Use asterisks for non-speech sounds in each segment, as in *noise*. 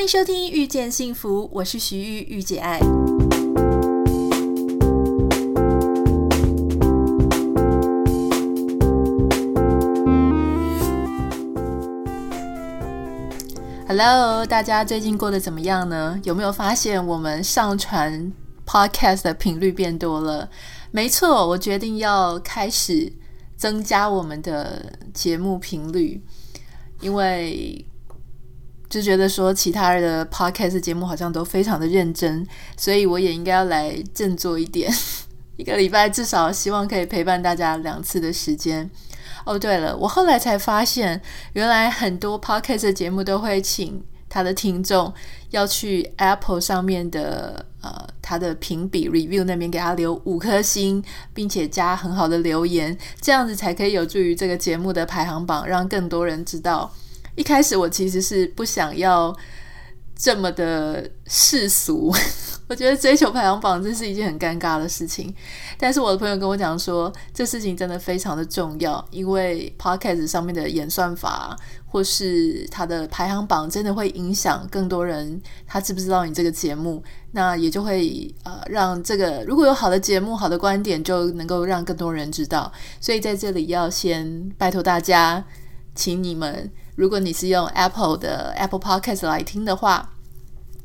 欢迎收听《遇见幸福》，我是徐玉玉姐爱。Hello，大家最近过得怎么样呢？有没有发现我们上传 Podcast 的频率变多了？没错，我决定要开始增加我们的节目频率，因为就觉得说其他的 Podcast 节目好像都非常的认真，所以我也应该要来振作一点，*laughs* 一个礼拜至少希望可以陪伴大家两次的时间。哦，对了，我后来才发现，原来很多 podcast 节目都会请他的听众要去 Apple 上面的呃他的评比 review 那边给他留五颗星，并且加很好的留言，这样子才可以有助于这个节目的排行榜，让更多人知道。一开始我其实是不想要这么的世俗。*laughs* 我觉得追求排行榜真是一件很尴尬的事情，但是我的朋友跟我讲说，这事情真的非常的重要，因为 Podcast 上面的演算法或是它的排行榜，真的会影响更多人他知不知道你这个节目，那也就会呃让这个如果有好的节目、好的观点，就能够让更多人知道。所以在这里要先拜托大家，请你们，如果你是用 Apple 的 Apple Podcast 来听的话。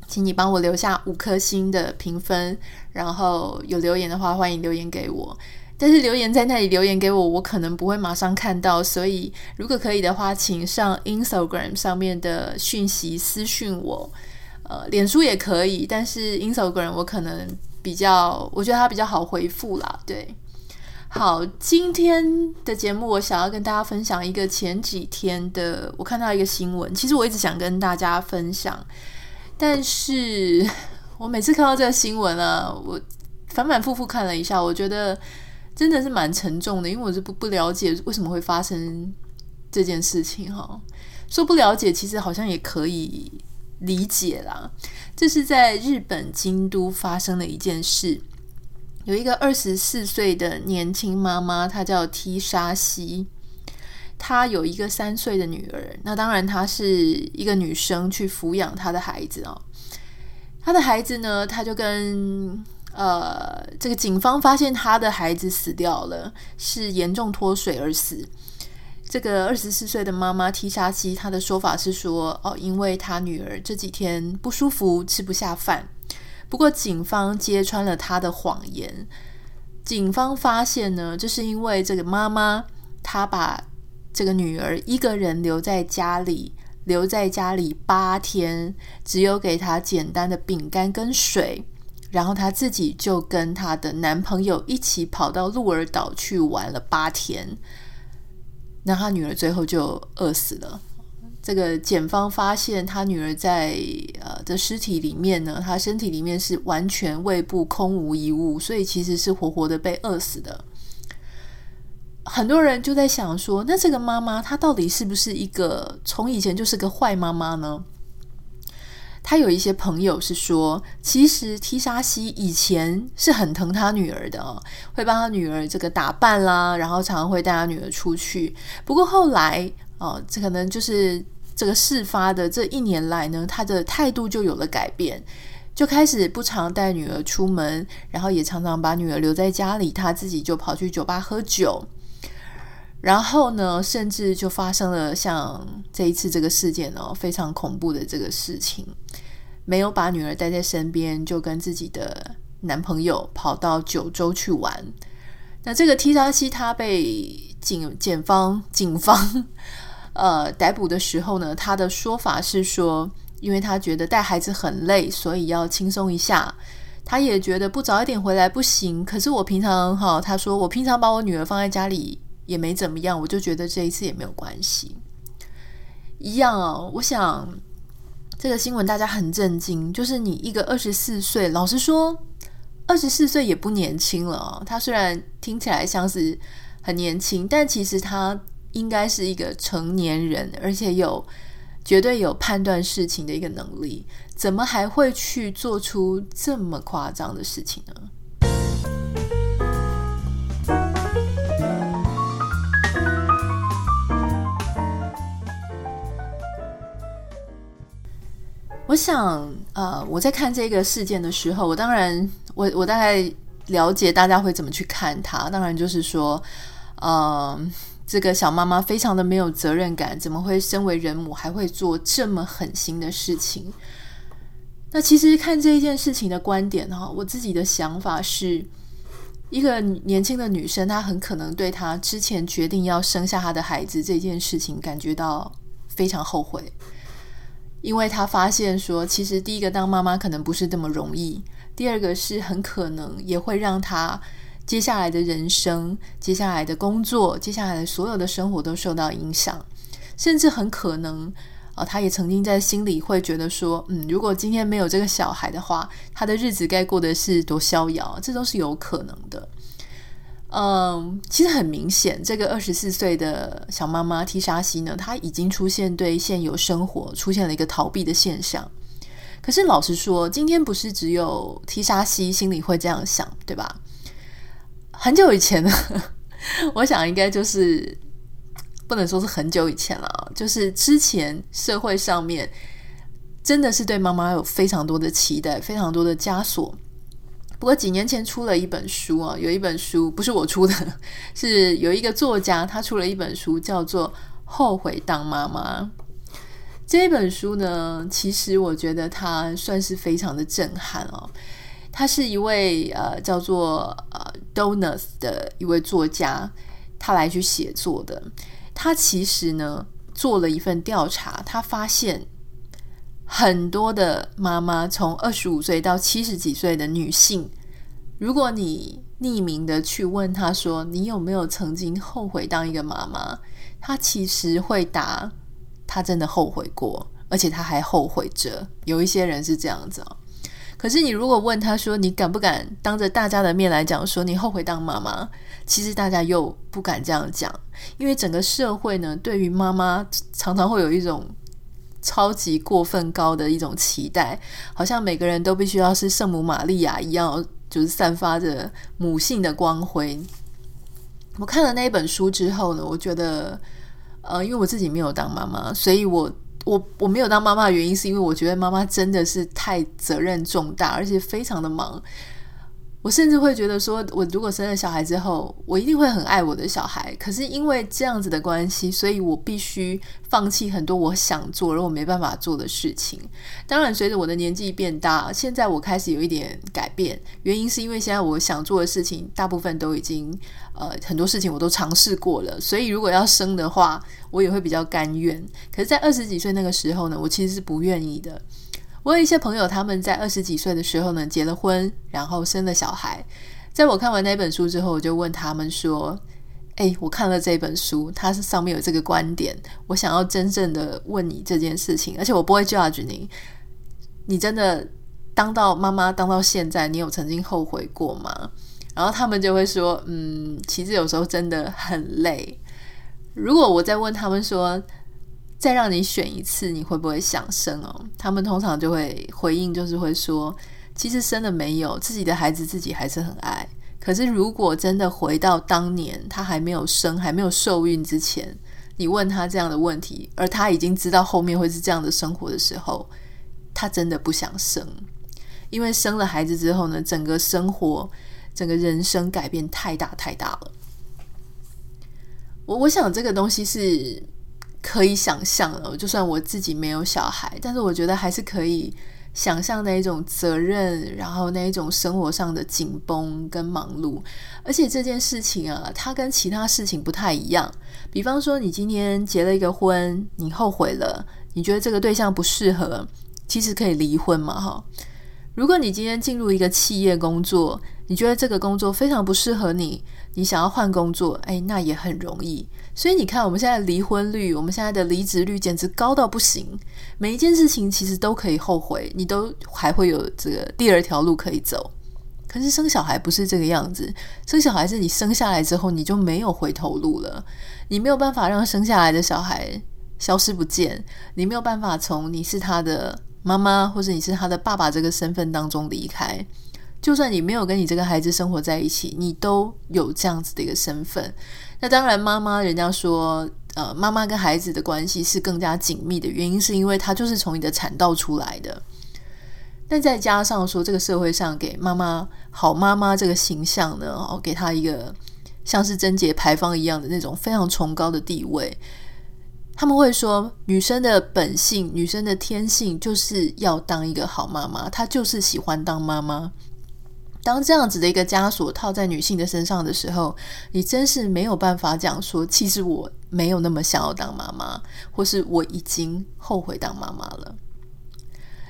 请你帮我留下五颗星的评分，然后有留言的话，欢迎留言给我。但是留言在那里留言给我，我可能不会马上看到，所以如果可以的话，请上 Instagram 上面的讯息私讯我。呃，脸书也可以，但是 Instagram 我可能比较，我觉得它比较好回复啦。对，好，今天的节目我想要跟大家分享一个前几天的，我看到一个新闻，其实我一直想跟大家分享。但是我每次看到这个新闻啊，我反反复复看了一下，我觉得真的是蛮沉重的，因为我是不不了解为什么会发生这件事情哈。说不了解，其实好像也可以理解啦。这是在日本京都发生的一件事，有一个二十四岁的年轻妈妈，她叫 T 沙希。她有一个三岁的女儿，那当然她是一个女生去抚养她的孩子哦。她的孩子呢，她就跟呃这个警方发现她的孩子死掉了，是严重脱水而死。这个二十四岁的妈妈 T 沙希，她的说法是说哦，因为她女儿这几天不舒服，吃不下饭。不过警方揭穿了她的谎言，警方发现呢，就是因为这个妈妈她把这个女儿一个人留在家里，留在家里八天，只有给她简单的饼干跟水，然后她自己就跟她的男朋友一起跑到鹿儿岛去玩了八天，那她女儿最后就饿死了。这个检方发现她女儿在呃的尸体里面呢，她身体里面是完全胃部空无一物，所以其实是活活的被饿死的。很多人就在想说，那这个妈妈她到底是不是一个从以前就是个坏妈妈呢？她有一些朋友是说，其实提沙希以前是很疼她女儿的，会帮她女儿这个打扮啦，然后常常会带她女儿出去。不过后来哦，这可能就是这个事发的这一年来呢，他的态度就有了改变，就开始不常带女儿出门，然后也常常把女儿留在家里，他自己就跑去酒吧喝酒。然后呢，甚至就发生了像这一次这个事件哦，非常恐怖的这个事情，没有把女儿带在身边，就跟自己的男朋友跑到九州去玩。那这个 T 沙希他被警检方警方呃逮捕的时候呢，他的说法是说，因为他觉得带孩子很累，所以要轻松一下。他也觉得不早一点回来不行。可是我平常哈，他说我平常把我女儿放在家里。也没怎么样，我就觉得这一次也没有关系。一样哦，我想这个新闻大家很震惊，就是你一个二十四岁，老实说，二十四岁也不年轻了。他虽然听起来像是很年轻，但其实他应该是一个成年人，而且有绝对有判断事情的一个能力，怎么还会去做出这么夸张的事情呢？我想，呃，我在看这个事件的时候，我当然，我我大概了解大家会怎么去看他。当然就是说，呃，这个小妈妈非常的没有责任感，怎么会身为人母还会做这么狠心的事情？那其实看这一件事情的观点哈，我自己的想法是，一个年轻的女生，她很可能对她之前决定要生下她的孩子这件事情感觉到非常后悔。因为她发现说，其实第一个当妈妈可能不是这么容易，第二个是很可能也会让她接下来的人生、接下来的工作、接下来的所有的生活都受到影响，甚至很可能，啊、呃，他也曾经在心里会觉得说，嗯，如果今天没有这个小孩的话，他的日子该过得是多逍遥，这都是有可能的。嗯，其实很明显，这个二十四岁的小妈妈提莎西呢，她已经出现对现有生活出现了一个逃避的现象。可是老实说，今天不是只有提莎西心里会这样想，对吧？很久以前呢，*laughs* 我想应该就是不能说是很久以前了，就是之前社会上面真的是对妈妈有非常多的期待，非常多的枷锁。不过几年前出了一本书啊，有一本书不是我出的，*laughs* 是有一个作家他出了一本书，叫做《后悔当妈妈》。这本书呢，其实我觉得它算是非常的震撼哦。他是一位呃叫做呃 Donas 的一位作家，他来去写作的。他其实呢做了一份调查，他发现。很多的妈妈，从二十五岁到七十几岁的女性，如果你匿名的去问她说，你有没有曾经后悔当一个妈妈？她其实会答，她真的后悔过，而且她还后悔着。有一些人是这样子哦。可是你如果问他说，你敢不敢当着大家的面来讲说你后悔当妈妈？其实大家又不敢这样讲，因为整个社会呢，对于妈妈常常会有一种。超级过分高的一种期待，好像每个人都必须要是圣母玛利亚一样，就是散发着母性的光辉。我看了那一本书之后呢，我觉得，呃，因为我自己没有当妈妈，所以我我我没有当妈妈的原因，是因为我觉得妈妈真的是太责任重大，而且非常的忙。我甚至会觉得说，我如果生了小孩之后，我一定会很爱我的小孩。可是因为这样子的关系，所以我必须放弃很多我想做而我没办法做的事情。当然，随着我的年纪变大，现在我开始有一点改变。原因是因为现在我想做的事情，大部分都已经呃很多事情我都尝试过了。所以如果要生的话，我也会比较甘愿。可是，在二十几岁那个时候呢，我其实是不愿意的。我有一些朋友，他们在二十几岁的时候呢，结了婚，然后生了小孩。在我看完那本书之后，我就问他们说：“诶，我看了这本书，它是上面有这个观点，我想要真正的问你这件事情，而且我不会 judge 你。你真的当到妈妈当到现在，你有曾经后悔过吗？”然后他们就会说：“嗯，其实有时候真的很累。”如果我再问他们说，再让你选一次，你会不会想生哦？他们通常就会回应，就是会说，其实生了没有，自己的孩子自己还是很爱。可是如果真的回到当年他还没有生、还没有受孕之前，你问他这样的问题，而他已经知道后面会是这样的生活的时候，他真的不想生，因为生了孩子之后呢，整个生活、整个人生改变太大太大了。我我想这个东西是。可以想象了，就算我自己没有小孩，但是我觉得还是可以想象那一种责任，然后那一种生活上的紧绷跟忙碌。而且这件事情啊，它跟其他事情不太一样。比方说，你今天结了一个婚，你后悔了，你觉得这个对象不适合，其实可以离婚嘛，哈。如果你今天进入一个企业工作，你觉得这个工作非常不适合你，你想要换工作，诶，那也很容易。所以你看，我们现在离婚率，我们现在的离职率简直高到不行。每一件事情其实都可以后悔，你都还会有这个第二条路可以走。可是生小孩不是这个样子，生小孩是你生下来之后你就没有回头路了，你没有办法让生下来的小孩消失不见，你没有办法从你是他的。妈妈，或者你是他的爸爸这个身份当中离开，就算你没有跟你这个孩子生活在一起，你都有这样子的一个身份。那当然，妈妈人家说，呃妈妈跟孩子的关系是更加紧密的原因，是因为她就是从你的产道出来的。但再加上说，这个社会上给妈妈好妈妈这个形象呢，哦，给她一个像是贞节牌坊一样的那种非常崇高的地位。他们会说，女生的本性、女生的天性就是要当一个好妈妈，她就是喜欢当妈妈。当这样子的一个枷锁套在女性的身上的时候，你真是没有办法讲说，其实我没有那么想要当妈妈，或是我已经后悔当妈妈了。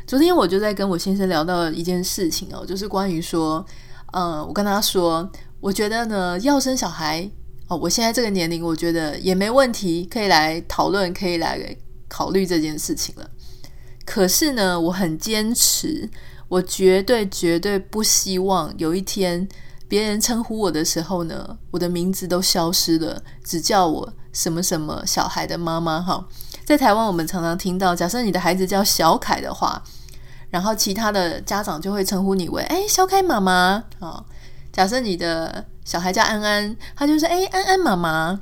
昨天我就在跟我先生聊到一件事情哦，就是关于说，嗯，我跟他说，我觉得呢，要生小孩哦，我现在这个年龄，我觉得也没问题，可以来讨论，可以来考虑这件事情了。可是呢，我很坚持，我绝对绝对不希望有一天别人称呼我的时候呢，我的名字都消失了，只叫我什么什么小孩的妈妈哈。在台湾，我们常常听到，假设你的孩子叫小凯的话。然后其他的家长就会称呼你为“哎，小凯妈妈”啊。假设你的小孩叫安安，他就是“哎，安安妈妈”。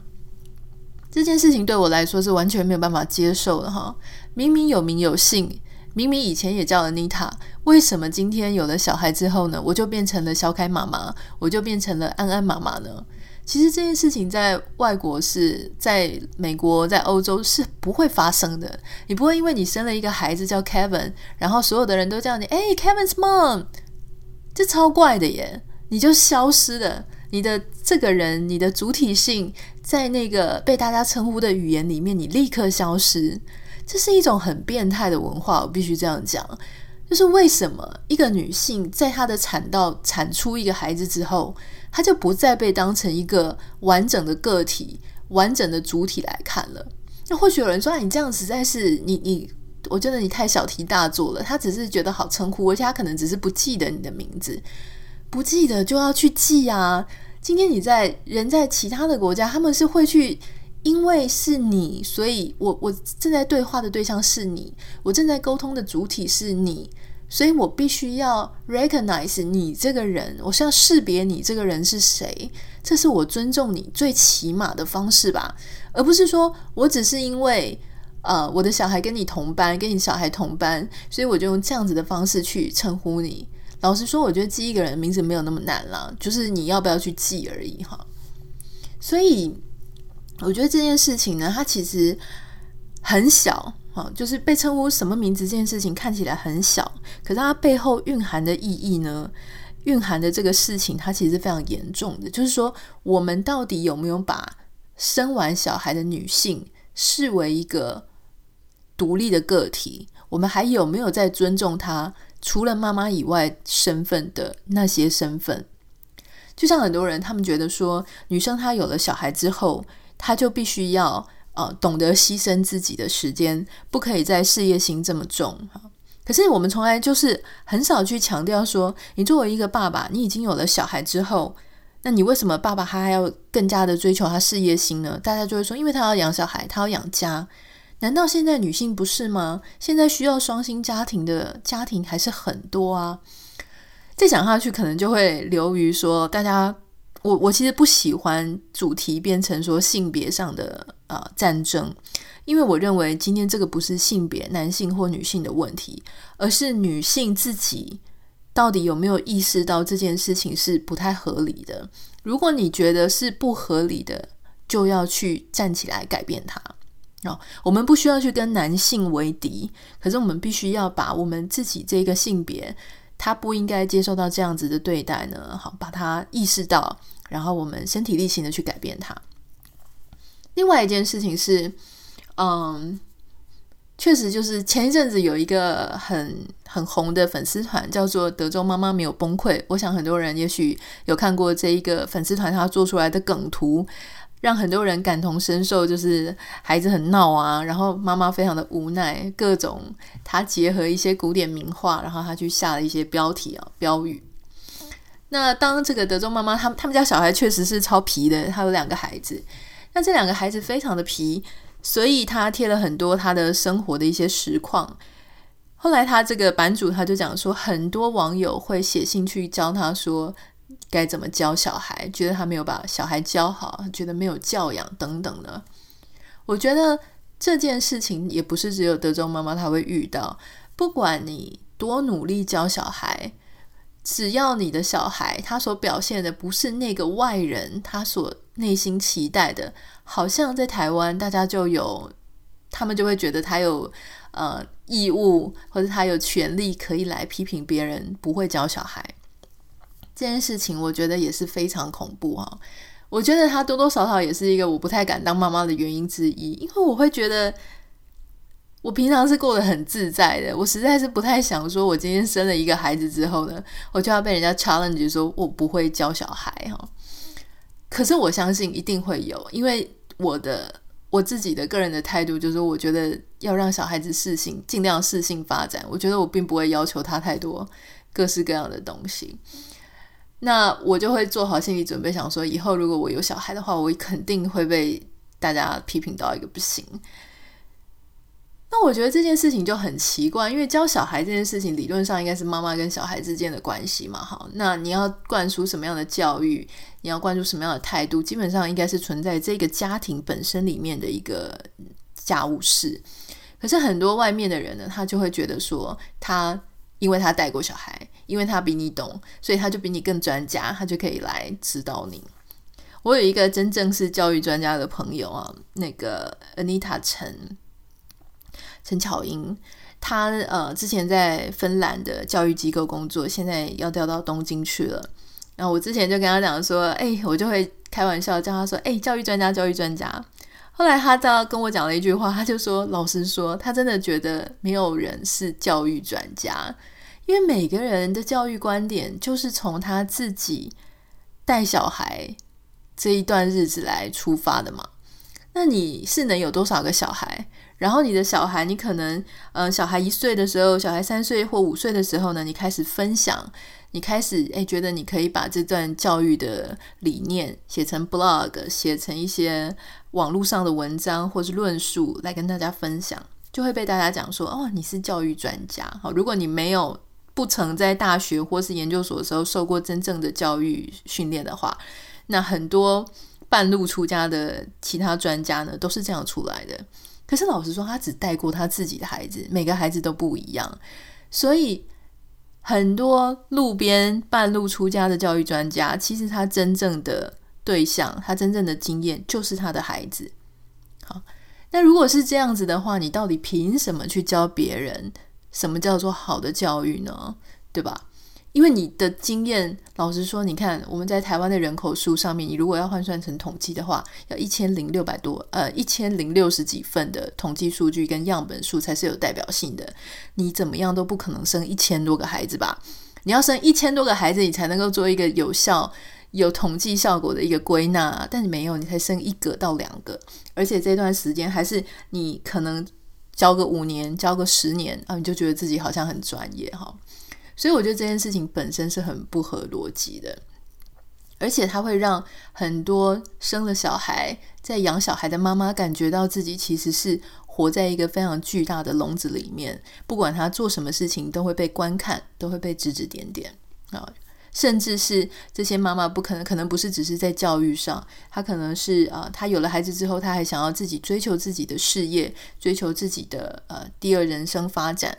这件事情对我来说是完全没有办法接受的哈。明明有名有姓，明明以前也叫 Anita，为什么今天有了小孩之后呢，我就变成了小凯妈妈，我就变成了安安妈妈呢？其实这件事情在外国是在美国，在欧洲是不会发生的。你不会因为你生了一个孩子叫 Kevin，然后所有的人都叫你哎 Kevin's mom，这超怪的耶！你就消失了，你的这个人，你的主体性在那个被大家称呼的语言里面，你立刻消失。这是一种很变态的文化，我必须这样讲。就是为什么一个女性在她的产道产出一个孩子之后，她就不再被当成一个完整的个体、完整的主体来看了？那或许有人说：“你这样实在是你你，我觉得你太小题大做了。”他只是觉得好称呼，而且他可能只是不记得你的名字，不记得就要去记啊。今天你在人在其他的国家，他们是会去。因为是你，所以我我正在对话的对象是你，我正在沟通的主体是你，所以我必须要 recognize 你这个人，我是要识别你这个人是谁，这是我尊重你最起码的方式吧，而不是说我只是因为呃我的小孩跟你同班，跟你小孩同班，所以我就用这样子的方式去称呼你。老实说，我觉得记一个人名字没有那么难啦，就是你要不要去记而已哈。所以。我觉得这件事情呢，它其实很小，哈，就是被称呼什么名字这件事情看起来很小，可是它背后蕴含的意义呢，蕴含的这个事情，它其实非常严重的。就是说，我们到底有没有把生完小孩的女性视为一个独立的个体？我们还有没有在尊重她除了妈妈以外身份的那些身份？就像很多人，他们觉得说，女生她有了小孩之后，他就必须要呃懂得牺牲自己的时间，不可以在事业心这么重。可是我们从来就是很少去强调说，你作为一个爸爸，你已经有了小孩之后，那你为什么爸爸他还要更加的追求他事业心呢？大家就会说，因为他要养小孩，他要养家。难道现在女性不是吗？现在需要双薪家庭的家庭还是很多啊。再讲下去，可能就会流于说大家。我我其实不喜欢主题变成说性别上的、呃、战争，因为我认为今天这个不是性别男性或女性的问题，而是女性自己到底有没有意识到这件事情是不太合理的。如果你觉得是不合理的，就要去站起来改变它。哦，我们不需要去跟男性为敌，可是我们必须要把我们自己这个性别，他不应该接受到这样子的对待呢。好，把它意识到。然后我们身体力行的去改变它。另外一件事情是，嗯，确实就是前一阵子有一个很很红的粉丝团，叫做“德州妈妈没有崩溃”。我想很多人也许有看过这一个粉丝团，他做出来的梗图，让很多人感同身受。就是孩子很闹啊，然后妈妈非常的无奈，各种他结合一些古典名画，然后他去下了一些标题啊标语。那当这个德州妈妈，他他们家小孩确实是超皮的，他有两个孩子。那这两个孩子非常的皮，所以他贴了很多他的生活的一些实况。后来他这个版主他就讲说，很多网友会写信去教他说该怎么教小孩，觉得他没有把小孩教好，觉得没有教养等等的。我觉得这件事情也不是只有德州妈妈她会遇到，不管你多努力教小孩，只要你的小孩他所表现的不是那个外人他所内心期待的，好像在台湾大家就有，他们就会觉得他有呃义务或者他有权利可以来批评别人不会教小孩。这件事情我觉得也是非常恐怖哈。我觉得他多多少少也是一个我不太敢当妈妈的原因之一，因为我会觉得我平常是过得很自在的，我实在是不太想说，我今天生了一个孩子之后呢，我就要被人家 challenge 说我不会教小孩哈。可是我相信一定会有，因为我的我自己的个人的态度就是，我觉得要让小孩子适性，尽量适性发展。我觉得我并不会要求他太多各式各样的东西。那我就会做好心理准备，想说以后如果我有小孩的话，我肯定会被大家批评到一个不行。那我觉得这件事情就很奇怪，因为教小孩这件事情理论上应该是妈妈跟小孩之间的关系嘛。好，那你要灌输什么样的教育，你要灌输什么样的态度，基本上应该是存在这个家庭本身里面的一个家务事。可是很多外面的人呢，他就会觉得说他。因为他带过小孩，因为他比你懂，所以他就比你更专家，他就可以来指导你。我有一个真正是教育专家的朋友啊，那个 Anita 陈陈巧英，他呃之前在芬兰的教育机构工作，现在要调到东京去了。然后我之前就跟他讲说，哎，我就会开玩笑叫他说，哎，教育专家，教育专家。后来他到跟我讲了一句话，他就说：“老实说，他真的觉得没有人是教育专家，因为每个人的教育观点就是从他自己带小孩这一段日子来出发的嘛。那你是能有多少个小孩？然后你的小孩，你可能，嗯、呃，小孩一岁的时候，小孩三岁或五岁的时候呢，你开始分享。”你开始诶，觉得你可以把这段教育的理念写成 blog，写成一些网络上的文章或是论述来跟大家分享，就会被大家讲说哦，你是教育专家。好，如果你没有不曾在大学或是研究所的时候受过真正的教育训练的话，那很多半路出家的其他专家呢，都是这样出来的。可是老实说，他只带过他自己的孩子，每个孩子都不一样，所以。很多路边半路出家的教育专家，其实他真正的对象，他真正的经验就是他的孩子。好，那如果是这样子的话，你到底凭什么去教别人？什么叫做好的教育呢？对吧？因为你的经验，老实说，你看我们在台湾的人口数上面，你如果要换算成统计的话，要一千零六百多，呃，一千零六十几份的统计数据跟样本数才是有代表性的。你怎么样都不可能生一千多个孩子吧？你要生一千多个孩子，你才能够做一个有效、有统计效果的一个归纳。但你没有，你才生一个到两个，而且这段时间还是你可能教个五年、教个十年啊，你就觉得自己好像很专业哈。所以我觉得这件事情本身是很不合逻辑的，而且它会让很多生了小孩在养小孩的妈妈感觉到自己其实是活在一个非常巨大的笼子里面，不管他做什么事情都会被观看，都会被指指点点啊，甚至是这些妈妈不可能，可能不是只是在教育上，她可能是啊，她有了孩子之后，她还想要自己追求自己的事业，追求自己的呃第二人生发展。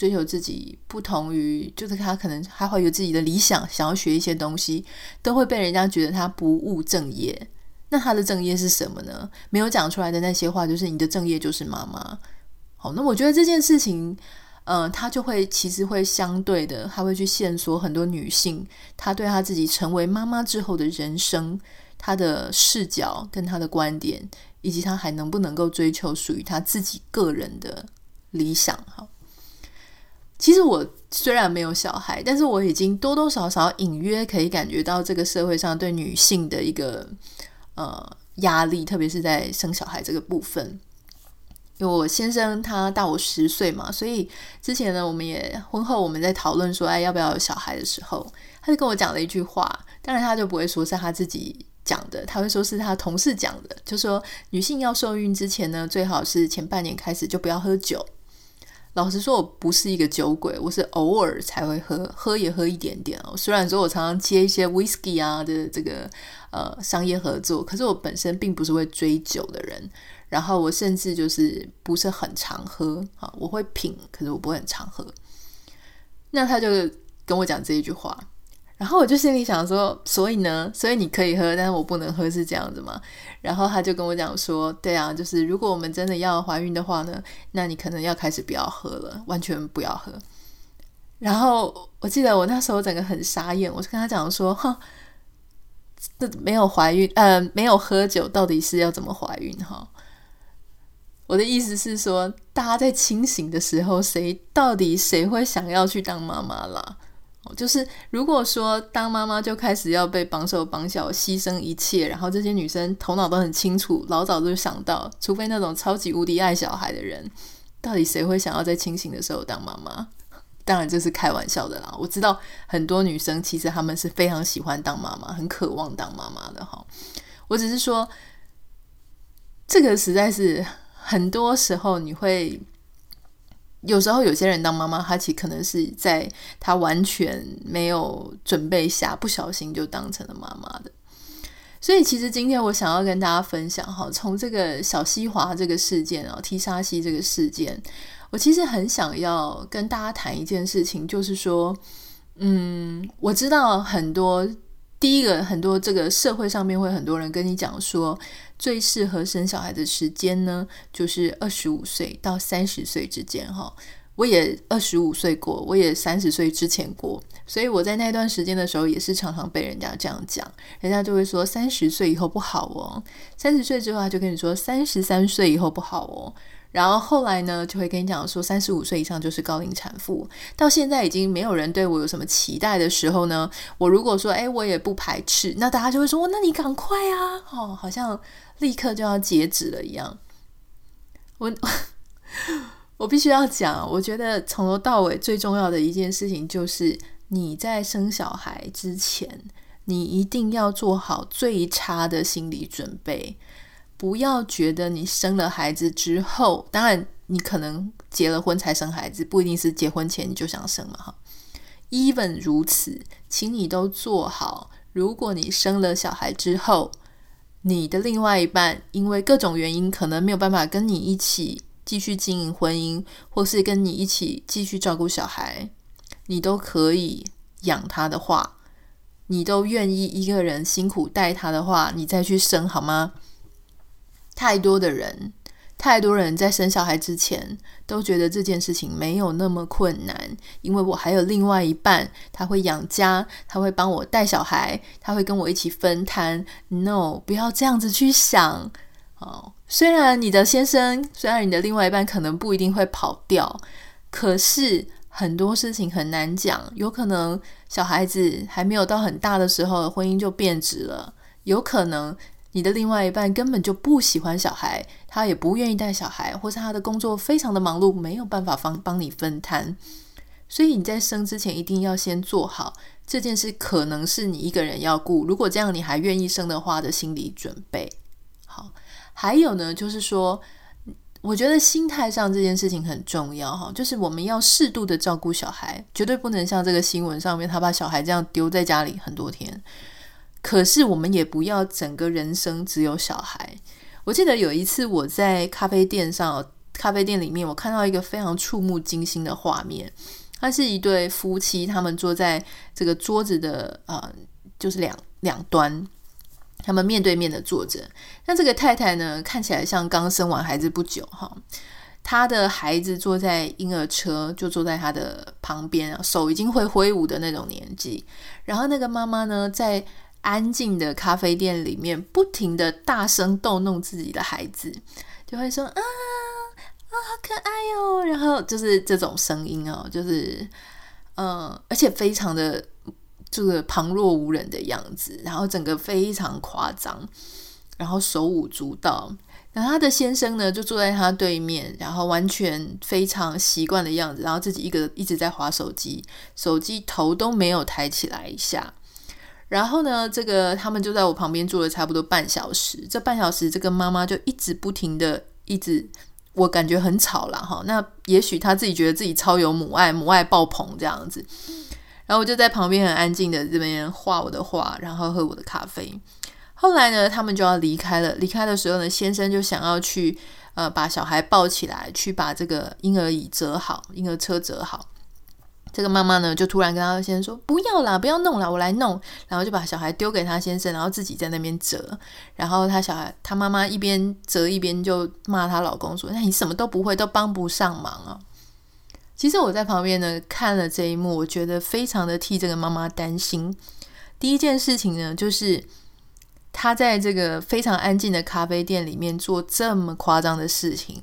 追求自己不同于，就是他可能还会有自己的理想，想要学一些东西，都会被人家觉得他不务正业。那他的正业是什么呢？没有讲出来的那些话，就是你的正业就是妈妈。好，那我觉得这件事情，呃，他就会其实会相对的，他会去线索很多女性，她对她自己成为妈妈之后的人生，她的视角跟她的观点，以及她还能不能够追求属于她自己个人的理想。哈。其实我虽然没有小孩，但是我已经多多少少隐约可以感觉到这个社会上对女性的一个呃压力，特别是在生小孩这个部分。因为我先生他大我十岁嘛，所以之前呢，我们也婚后我们在讨论说，哎，要不要有小孩的时候，他就跟我讲了一句话，当然他就不会说是他自己讲的，他会说是他同事讲的，就说女性要受孕之前呢，最好是前半年开始就不要喝酒。老实说，我不是一个酒鬼，我是偶尔才会喝，喝也喝一点点哦。虽然说我常常接一些 whisky 啊的这个呃商业合作，可是我本身并不是会追酒的人。然后我甚至就是不是很常喝，啊，我会品，可是我不会很常喝。那他就跟我讲这一句话，然后我就心里想说，所以呢，所以你可以喝，但是我不能喝，是这样子吗？然后他就跟我讲说，对啊，就是如果我们真的要怀孕的话呢，那你可能要开始不要喝了，完全不要喝。然后我记得我那时候整个很傻眼，我就跟他讲说，哈，这没有怀孕，呃，没有喝酒，到底是要怎么怀孕？哈。我的意思是说，大家在清醒的时候，谁到底谁会想要去当妈妈啦？就是如果说当妈妈就开始要被绑手绑脚、牺牲一切，然后这些女生头脑都很清楚，老早就想到，除非那种超级无敌爱小孩的人，到底谁会想要在清醒的时候当妈妈？当然这是开玩笑的啦。我知道很多女生其实她们是非常喜欢当妈妈，很渴望当妈妈的哈。我只是说，这个实在是。很多时候，你会有时候有些人当妈妈，他其实可能是在他完全没有准备下，不小心就当成了妈妈的。所以，其实今天我想要跟大家分享哈，从这个小西华这个事件啊，踢沙西这个事件，我其实很想要跟大家谈一件事情，就是说，嗯，我知道很多。第一个，很多这个社会上面会很多人跟你讲说，最适合生小孩的时间呢，就是二十五岁到三十岁之间。哈，我也二十五岁过，我也三十岁之前过，所以我在那段时间的时候，也是常常被人家这样讲，人家就会说三十岁以后不好哦，三十岁之后他就跟你说三十三岁以后不好哦。然后后来呢，就会跟你讲说，三十五岁以上就是高龄产妇。到现在已经没有人对我有什么期待的时候呢，我如果说，哎，我也不排斥，那大家就会说，那你赶快啊，哦，好像立刻就要截止了一样。我 *laughs* 我必须要讲，我觉得从头到尾最重要的一件事情就是，你在生小孩之前，你一定要做好最差的心理准备。不要觉得你生了孩子之后，当然你可能结了婚才生孩子，不一定是结婚前你就想生了哈。Even 如此，请你都做好。如果你生了小孩之后，你的另外一半因为各种原因可能没有办法跟你一起继续经营婚姻，或是跟你一起继续照顾小孩，你都可以养他的话，你都愿意一个人辛苦带他的话，你再去生好吗？太多的人，太多人在生小孩之前都觉得这件事情没有那么困难，因为我还有另外一半，他会养家，他会帮我带小孩，他会跟我一起分摊。No，不要这样子去想。哦，虽然你的先生，虽然你的另外一半可能不一定会跑掉，可是很多事情很难讲，有可能小孩子还没有到很大的时候，婚姻就变质了，有可能。你的另外一半根本就不喜欢小孩，他也不愿意带小孩，或是他的工作非常的忙碌，没有办法帮帮你分摊。所以你在生之前一定要先做好这件事，可能是你一个人要顾。如果这样你还愿意生的话的心理准备。好，还有呢，就是说，我觉得心态上这件事情很重要哈，就是我们要适度的照顾小孩，绝对不能像这个新闻上面他把小孩这样丢在家里很多天。可是我们也不要整个人生只有小孩。我记得有一次我在咖啡店上，咖啡店里面我看到一个非常触目惊心的画面。他是一对夫妻，他们坐在这个桌子的呃，就是两两端，他们面对面的坐着。那这个太太呢，看起来像刚生完孩子不久哈。她的孩子坐在婴儿车，就坐在她的旁边，手已经会挥舞的那种年纪。然后那个妈妈呢，在安静的咖啡店里面，不停的大声逗弄自己的孩子，就会说啊啊，好可爱哦，然后就是这种声音哦，就是嗯，而且非常的这个旁若无人的样子，然后整个非常夸张，然后手舞足蹈。然后他的先生呢，就坐在他对面，然后完全非常习惯的样子，然后自己一个一直在划手机，手机头都没有抬起来一下。然后呢，这个他们就在我旁边坐了差不多半小时。这半小时，这个妈妈就一直不停的，一直我感觉很吵啦哈。那也许她自己觉得自己超有母爱，母爱爆棚这样子。然后我就在旁边很安静的这边画我的画，然后喝我的咖啡。后来呢，他们就要离开了。离开的时候呢，先生就想要去呃把小孩抱起来，去把这个婴儿椅折好，婴儿车折好。这个妈妈呢，就突然跟他先生说：“不要啦，不要弄啦，我来弄。”然后就把小孩丢给他先生，然后自己在那边折。然后他小孩，他妈妈一边折一边就骂她老公说：“那你什么都不会，都帮不上忙啊！”其实我在旁边呢看了这一幕，我觉得非常的替这个妈妈担心。第一件事情呢，就是她在这个非常安静的咖啡店里面做这么夸张的事情，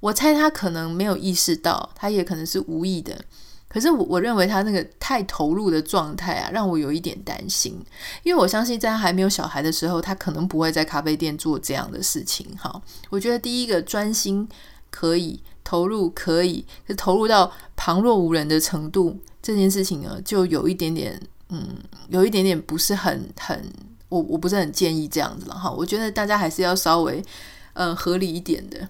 我猜她可能没有意识到，她也可能是无意的。可是我我认为他那个太投入的状态啊，让我有一点担心，因为我相信在他还没有小孩的时候，他可能不会在咖啡店做这样的事情。哈，我觉得第一个专心可以投入，可以是投入到旁若无人的程度，这件事情呢，就有一点点，嗯，有一点点不是很很，我我不是很建议这样子了哈。我觉得大家还是要稍微嗯合理一点的。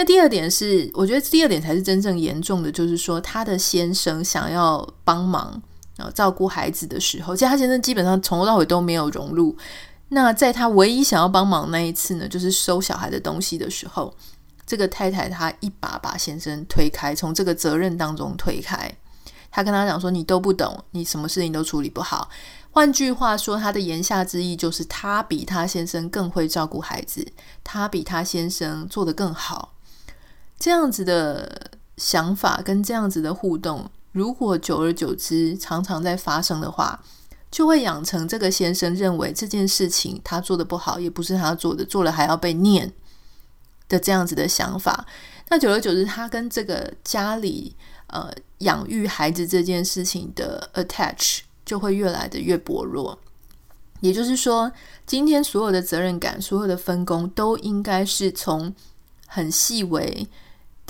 那第二点是，我觉得第二点才是真正严重的，就是说他的先生想要帮忙然后照顾孩子的时候，其实他先生基本上从头到尾都没有融入。那在他唯一想要帮忙那一次呢，就是收小孩的东西的时候，这个太太她一把把先生推开，从这个责任当中推开。他跟他讲说：“你都不懂，你什么事情都处理不好。”换句话说，他的言下之意就是他比他先生更会照顾孩子，他比他先生做得更好。这样子的想法跟这样子的互动，如果久而久之常常在发生的话，就会养成这个先生认为这件事情他做的不好，也不是他做的，做了还要被念的这样子的想法。那久而久之，他跟这个家里呃养育孩子这件事情的 attach 就会越来的越薄弱。也就是说，今天所有的责任感、所有的分工，都应该是从很细微。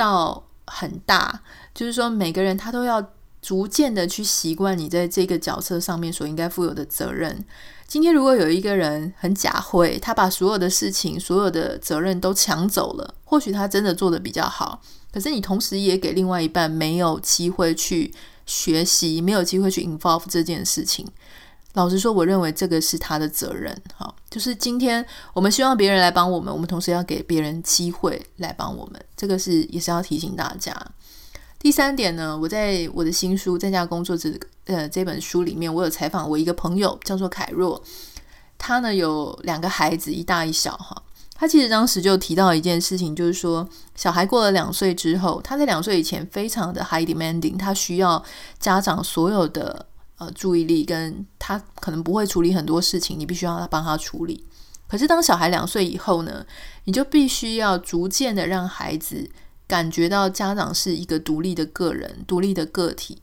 到很大，就是说每个人他都要逐渐的去习惯你在这个角色上面所应该负有的责任。今天如果有一个人很假会，他把所有的事情、所有的责任都抢走了，或许他真的做得比较好，可是你同时也给另外一半没有机会去学习，没有机会去 involve 这件事情。老实说，我认为这个是他的责任。好，就是今天我们希望别人来帮我们，我们同时要给别人机会来帮我们。这个是也是要提醒大家。第三点呢，我在我的新书《在家工作》这呃这本书里面，我有采访我一个朋友，叫做凯若。他呢有两个孩子，一大一小。哈，他其实当时就提到一件事情，就是说小孩过了两岁之后，他在两岁以前非常的 high demanding，他需要家长所有的。呃，注意力跟他可能不会处理很多事情，你必须要他帮他处理。可是当小孩两岁以后呢，你就必须要逐渐的让孩子感觉到家长是一个独立的个人、独立的个体。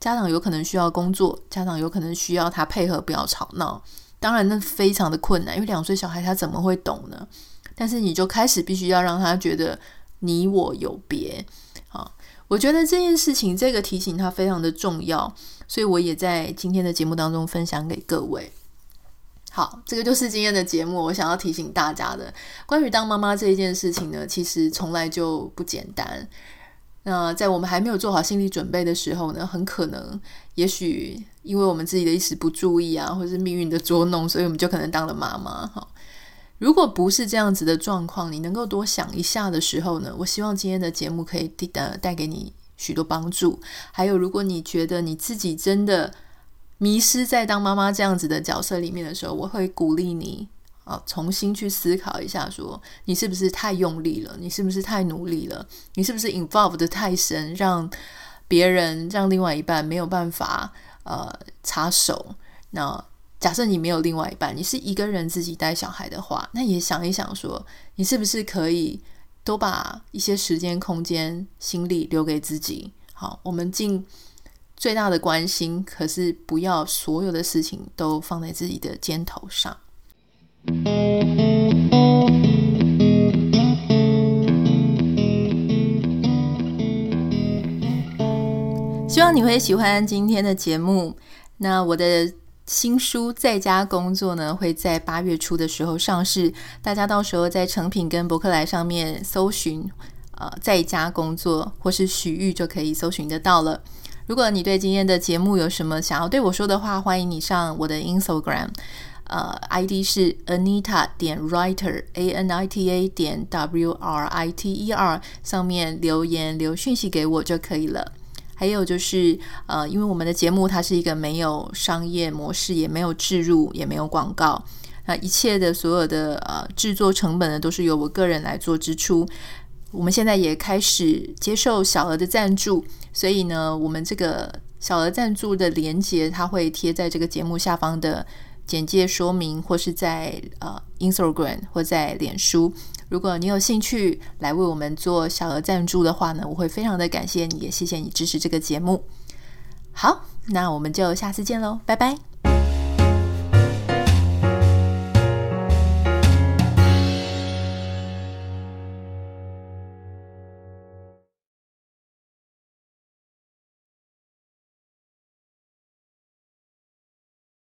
家长有可能需要工作，家长有可能需要他配合，不要吵闹。当然，那非常的困难，因为两岁小孩他怎么会懂呢？但是你就开始必须要让他觉得你我有别。好，我觉得这件事情，这个提醒他非常的重要。所以我也在今天的节目当中分享给各位。好，这个就是今天的节目，我想要提醒大家的关于当妈妈这一件事情呢，其实从来就不简单。那在我们还没有做好心理准备的时候呢，很可能，也许因为我们自己的一时不注意啊，或者是命运的捉弄，所以我们就可能当了妈妈。哈，如果不是这样子的状况，你能够多想一下的时候呢，我希望今天的节目可以带带给你。许多帮助，还有，如果你觉得你自己真的迷失在当妈妈这样子的角色里面的时候，我会鼓励你啊，重新去思考一下说，你是不是太用力了？你是不是太努力了？你是不是 involve 的太深，让别人让另外一半没有办法呃插手？那假设你没有另外一半，你是一个人自己带小孩的话，那也想一想说，你是不是可以？都把一些时间、空间、心力留给自己。好，我们尽最大的关心，可是不要所有的事情都放在自己的肩头上。希望你会喜欢今天的节目。那我的。新书在家工作呢，会在八月初的时候上市，大家到时候在诚品跟博客来上面搜寻，呃，在家工作或是许玉就可以搜寻得到了。如果你对今天的节目有什么想要对我说的话，欢迎你上我的 Instagram，呃，ID 是 Anita 点 Writer，A N I T A 点 W R I T E R，上面留言留讯息给我就可以了。还有就是，呃，因为我们的节目它是一个没有商业模式，也没有置入，也没有广告，那一切的所有的呃制作成本呢，都是由我个人来做支出。我们现在也开始接受小额的赞助，所以呢，我们这个小额赞助的连接，它会贴在这个节目下方的简介说明，或是在呃 Instagram 或在脸书。如果你有兴趣来为我们做小额赞助的话呢，我会非常的感谢你，也谢谢你支持这个节目。好，那我们就下次见喽，拜拜。